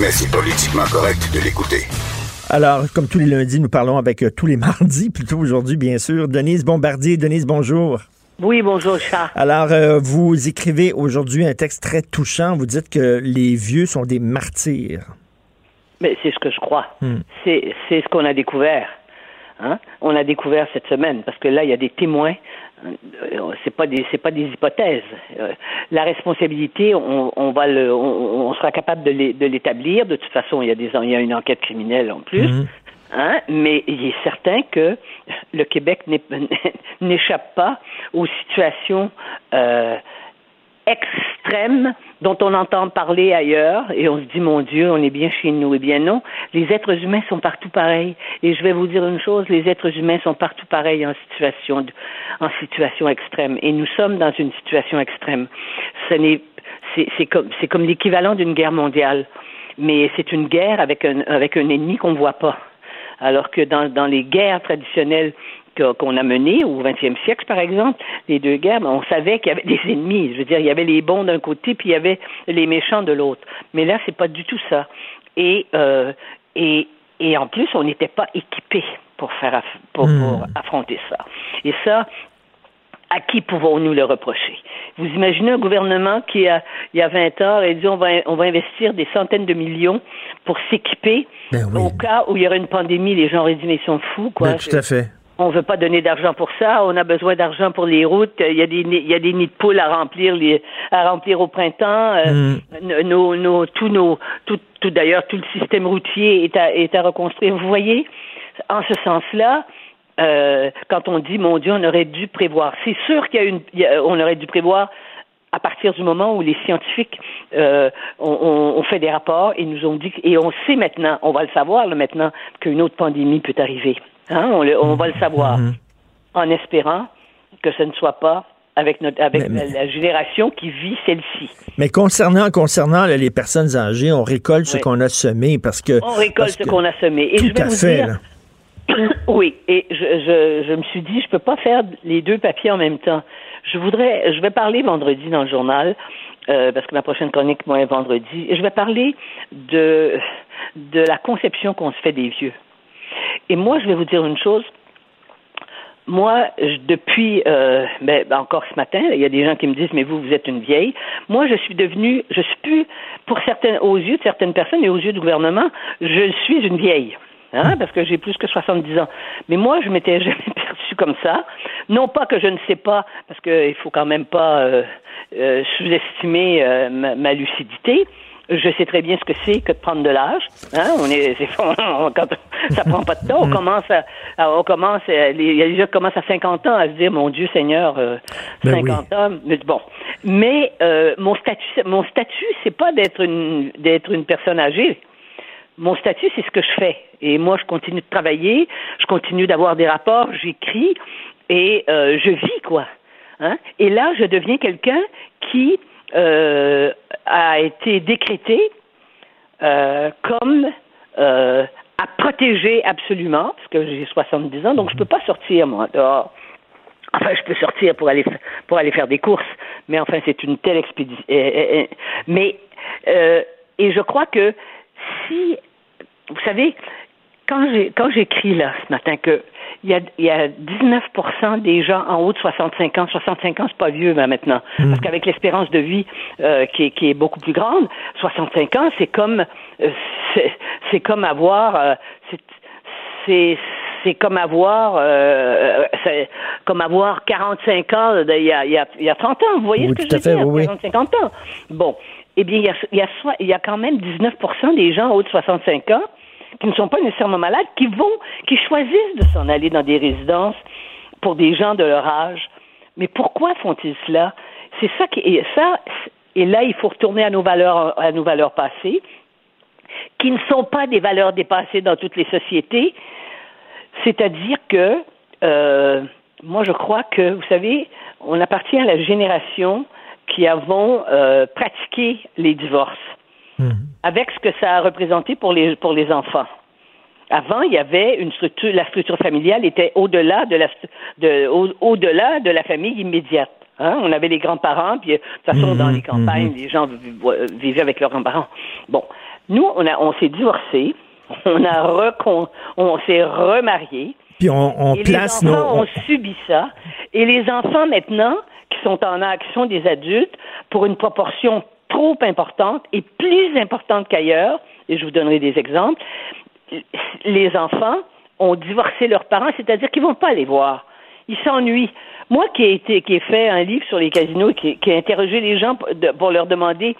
Mais c'est politiquement correct de l'écouter. Alors, comme tous les lundis, nous parlons avec euh, tous les mardis, plutôt aujourd'hui, bien sûr. Denise Bombardier. Denise, bonjour. Oui, bonjour, Charles. Alors, euh, vous écrivez aujourd'hui un texte très touchant. Vous dites que les vieux sont des martyrs. Mais c'est ce que je crois. C'est c'est ce qu'on a découvert. Hein? On a découvert cette semaine parce que là, il y a des témoins. Euh, C'est pas des c'est pas des hypothèses. Euh, la responsabilité, on, on va le, on, on sera capable de l'é- de l'établir. De toute façon, il y a des il y a une enquête criminelle en plus. Hein? Mais il est certain que le Québec n'échappe pas aux situations euh, extrêmes dont on entend parler ailleurs et on se dit mon Dieu, on est bien chez nous. Eh bien non, les êtres humains sont partout pareils. Et je vais vous dire une chose, les êtres humains sont partout pareils en situation en situation extrême. Et nous sommes dans une situation extrême. Ce n'est c'est comme c'est comme l'équivalent d'une guerre mondiale, mais c'est une guerre avec un avec un ennemi qu'on ne voit pas. Alors que dans, dans les guerres traditionnelles qu'on a menées au XXe siècle, par exemple, les deux guerres, on savait qu'il y avait des ennemis. Je veux dire, il y avait les bons d'un côté, puis il y avait les méchants de l'autre. Mais là, c'est pas du tout ça. Et euh, et et en plus, on n'était pas équipé pour faire aff- pour, pour affronter ça. Et ça, à qui pouvons-nous le reprocher? Vous imaginez un gouvernement qui, a, il y a 20 ans, a dit on va, on va investir des centaines de millions pour s'équiper Ben oui. au cas où il y aurait une pandémie. Les gens auraient dit, mais ils sont fous, quoi. Ben, tout à fait. On veut pas donner d'argent pour ça. On a besoin d'argent pour les routes. Il y a des il y a des nids de poules à remplir les, à remplir au printemps. Euh, n- nos, nos, tous nos, tout, tout d'ailleurs tout le système routier est à, est à reconstruire. Vous voyez, en ce sens-là, euh, quand on dit mon Dieu, on aurait dû prévoir. C'est sûr qu'il y a une, il y a- on aurait dû prévoir à partir du moment où les scientifiques euh, ont fait des rapports et nous ont dit et on sait maintenant, on va le savoir là, maintenant qu'une autre pandémie peut arriver. Hein, on, le- on va le savoir en espérant que ce ne soit pas avec notre avec Mais- mais- la, génération qui vit celle-ci. Mais concernant, concernant là, les personnes âgées, on récolte ce qu'on a semé parce que. On récolte ce qu'on a semé. Et Tout je vais à vous fait. dire, là. oui, et je, je, je me suis dit, je peux pas faire les deux papiers en même temps. Je voudrais, je vais parler vendredi dans le journal, euh, parce que ma prochaine chronique, moi, est vendredi, et je vais parler de, de la conception qu'on se fait des vieux. Et moi, je vais vous dire une chose. Moi, je- depuis, euh, ben, encore ce matin, il y a des gens qui me disent, mais vous, vous êtes une vieille. Moi, je suis devenue, je suis plus, pour certaines, aux yeux de certaines personnes et aux yeux du gouvernement, je suis une vieille. Hein, parce que j'ai plus que 70 ans. Mais moi, je m'étais jamais perçue comme ça. Non pas que je ne sais pas, parce qu'il faut quand même pas euh, euh, sous-estimer euh, ma lucidité. Je sais très bien ce que c'est que de prendre de l'âge. Hein, on est, c'est, on- quand, ça prend pas de temps. On commence à, à- on commence, à- les- il y a des gens qui commencent à 50 ans à se dire, mon Dieu Seigneur, euh, Ben 50 ans. Mais bon, mais euh, mon statut, mon statut, c'est pas d'être une, d'être une personne âgée. Mon statut, c'est ce que je fais. Et moi, je continue de travailler, je continue d'avoir des rapports, j'écris et euh, je vis, quoi. Hein? Et là, je deviens quelqu'un qui euh, a été décrété euh, comme euh, à protéger absolument, parce que j'ai 70 ans, donc je peux pas sortir, moi, dehors. Enfin, je peux sortir pour aller pour aller faire des courses, mais enfin, c'est une telle expédition. Mais et je crois que si vous savez, quand j'ai quand j'écris là ce matin que il y a, il y a 19% des gens en haut de 65 ans. 65 ans, c'est pas vieux ben, maintenant, parce qu'avec l'espérance de vie euh, qui, est, qui est beaucoup plus grande, 65 ans, c'est comme euh, c'est, comme avoir euh, c'est, c'est comme avoir euh, c'est comme avoir 45 ans il y a, il y a, il y a 30 ans. Vous voyez Oui, ce que je veux dire? oui, oui. 40, 50 ans. Bon. Eh bien, il y a, il y a, soi- il y a quand même 19% des gens en haut de 65 ans qui ne sont pas nécessairement malades, qui vont, qui choisissent de s'en aller dans des résidences pour des gens de leur âge. Mais pourquoi font-ils cela? C'est ça qui, et ça, et là, il faut retourner à nos valeurs, à nos valeurs passées. qui ne sont pas des valeurs dépassées dans toutes les sociétés. C'est-à-dire que, euh, moi, je crois que, vous savez, on appartient à la génération qui avons euh, pratiqué les divorces, hmm. Avec ce que ça a représenté pour les, pour les enfants. Avant, il y avait une structure, la structure familiale était au-delà de la, de, au-delà de la famille immédiate. Hein? On avait les grands-parents, puis de toute façon, dans mhm, les campagnes, mhm. les gens vivaient avec leurs grands-parents. Bon, nous, on, a, on s'est divorcés, on a recon, on s'est remariés. Puis on, et place les enfants ont subi ça. Et les enfants, maintenant, qui sont en sont des adultes, pour une proportion trop importante et plus importante qu'ailleurs, et je vous donnerai des exemples, les enfants ont divorcé leurs parents, c'est-à-dire qu'ils vont pas les voir. Ils s'ennuient. Moi qui ai, été, qui ai fait un livre sur les casinos, qui, qui ai interrogé les gens pour, leur demander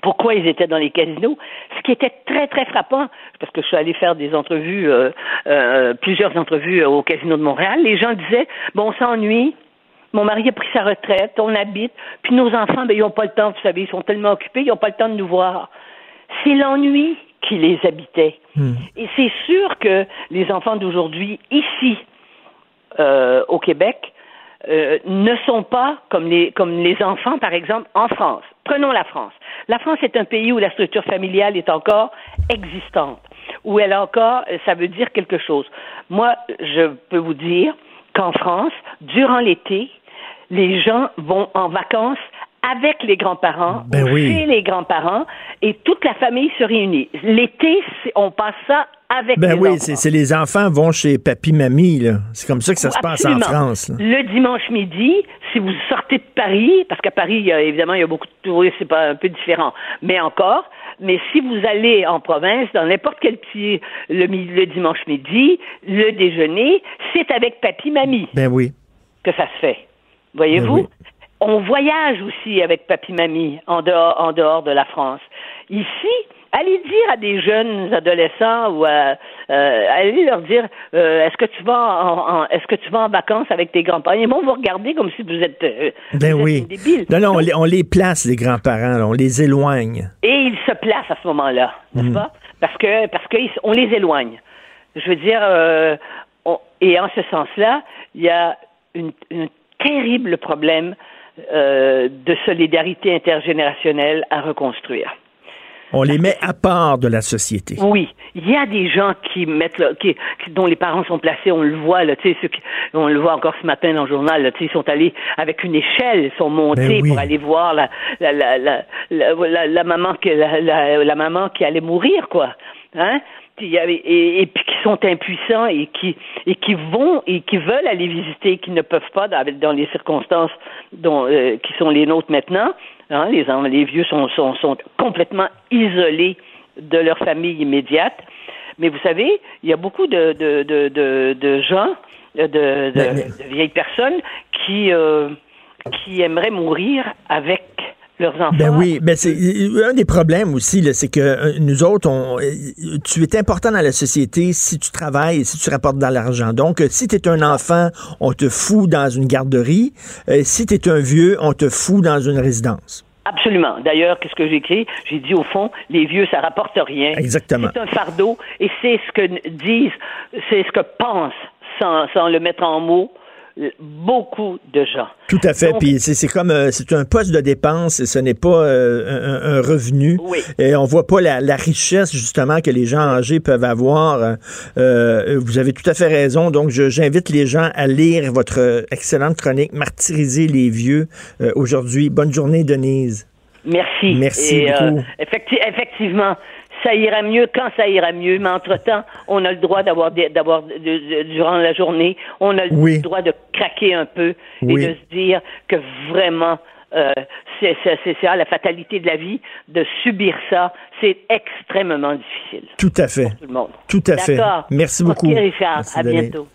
pourquoi ils étaient dans les casinos. Ce qui était très, très frappant, parce que je suis allée faire des entrevues, euh, euh, plusieurs entrevues au Casino de Montréal, les gens disaient, bon, on s'ennuie, mon mari a pris sa retraite, on habite, puis nos enfants, ben, ils n'ont pas le temps, vous savez, ils sont tellement occupés, ils n'ont pas le temps de nous voir. C'est l'ennui qui les habitait. Hmm. Et c'est sûr que les enfants d'aujourd'hui, ici, euh, au Québec, euh, ne sont pas comme les, comme les enfants, par exemple, en France. Prenons la France. La France est un pays où la structure familiale est encore existante, où elle a encore, ça veut dire quelque chose. Moi, je peux vous dire qu'en France, durant l'été, les gens vont en vacances avec les grands-parents, ben chez les grands-parents, et toute la famille se réunit. L'été, on passe ça avec ben les oui, c'est les enfants vont chez papy, mamie. C'est comme ça que ça se passe en France. Le dimanche midi, si vous sortez de Paris, parce qu'à Paris, évidemment, il y a beaucoup de touristes, c'est pas un peu différent, mais encore, mais si vous allez en province, dans n'importe quel petit, le, le dimanche midi, le déjeuner, c'est avec papy, mamie. Ben oui. Que ça se fait. Voyez-vous? Ben on voyage aussi avec papy-mamie en dehors, en dehors de la France. Ici, allez dire à des jeunes adolescents ou à, euh, allez leur dire euh, est-ce que tu vas en, est-ce que tu vas en vacances avec tes grands-parents? Ils vont vous regarder comme si vous êtes, euh, ben oui. Non, non, on les, place les grands-parents, on les éloigne. Et ils se placent à ce moment-là, n'est-ce mm. pas? Parce que parce qu'on les éloigne. Je veux dire, et en ce sens-là, il y a un terrible problème euh, de solidarité intergénérationnelle à reconstruire. On les met à part de la société. Oui, il y a des gens qui mettent, qui, dont les parents sont placés, on le voit là, tu sais, on le voit encore ce matin dans le journal, ils sont allés avec une échelle, ils sont montés ben pour aller voir la la la la, la, maman la, la, maman qui allait mourir quoi, hein et, et, puis qui sont impuissants et qui et qui vont et qui veulent aller visiter, qui ne peuvent pas dans, dans les circonstances dont, euh, qui sont les nôtres maintenant. Hein, les, les vieux sont, sont, sont complètement isolés de leur famille immédiate. Mais vous savez, il y a beaucoup de, de, de, de, gens, de, de, vieilles personnes qui, euh, qui aimeraient mourir avec leurs enfants. Ben oui, ben c'est un des problèmes aussi, c'est que euh, nous autres, on, euh, tu es important dans la société si tu travailles et si tu rapportes de l'argent. Donc, euh, si tu es un enfant, on te fout dans une garderie. si tu es un vieux, on te fout dans une résidence. Absolument. D'ailleurs, qu'est-ce que j'ai écrit? J'ai dit, au fond, les vieux, ça rapporte rien. Exactement. C'est un fardeau et c'est ce que disent, c'est ce que pensent, sans, sans le mettre en mots, beaucoup de gens. Tout à fait. Puis c'est comme euh, c'est un poste de dépense et ce n'est pas euh, un, revenu. Oui. Et on voit pas la, richesse justement que les gens âgés peuvent avoir. Euh, vous avez tout à fait raison. Donc j'invite les gens à lire votre excellente chronique Martyriser les vieux aujourd'hui. Bonne journée Denise. Merci. Merci beaucoup. effectivement, ça ira mieux quand ça ira mieux, mais entre-temps, on a le droit d'avoir, d'avoir durant la journée, on a le droit de craquer un peu et de se dire que vraiment, euh, c'est, ça la fatalité de la vie, de subir ça, c'est extrêmement difficile. Tout à fait. Pour tout le monde. Tout à fait. Merci beaucoup. Richard. à bientôt.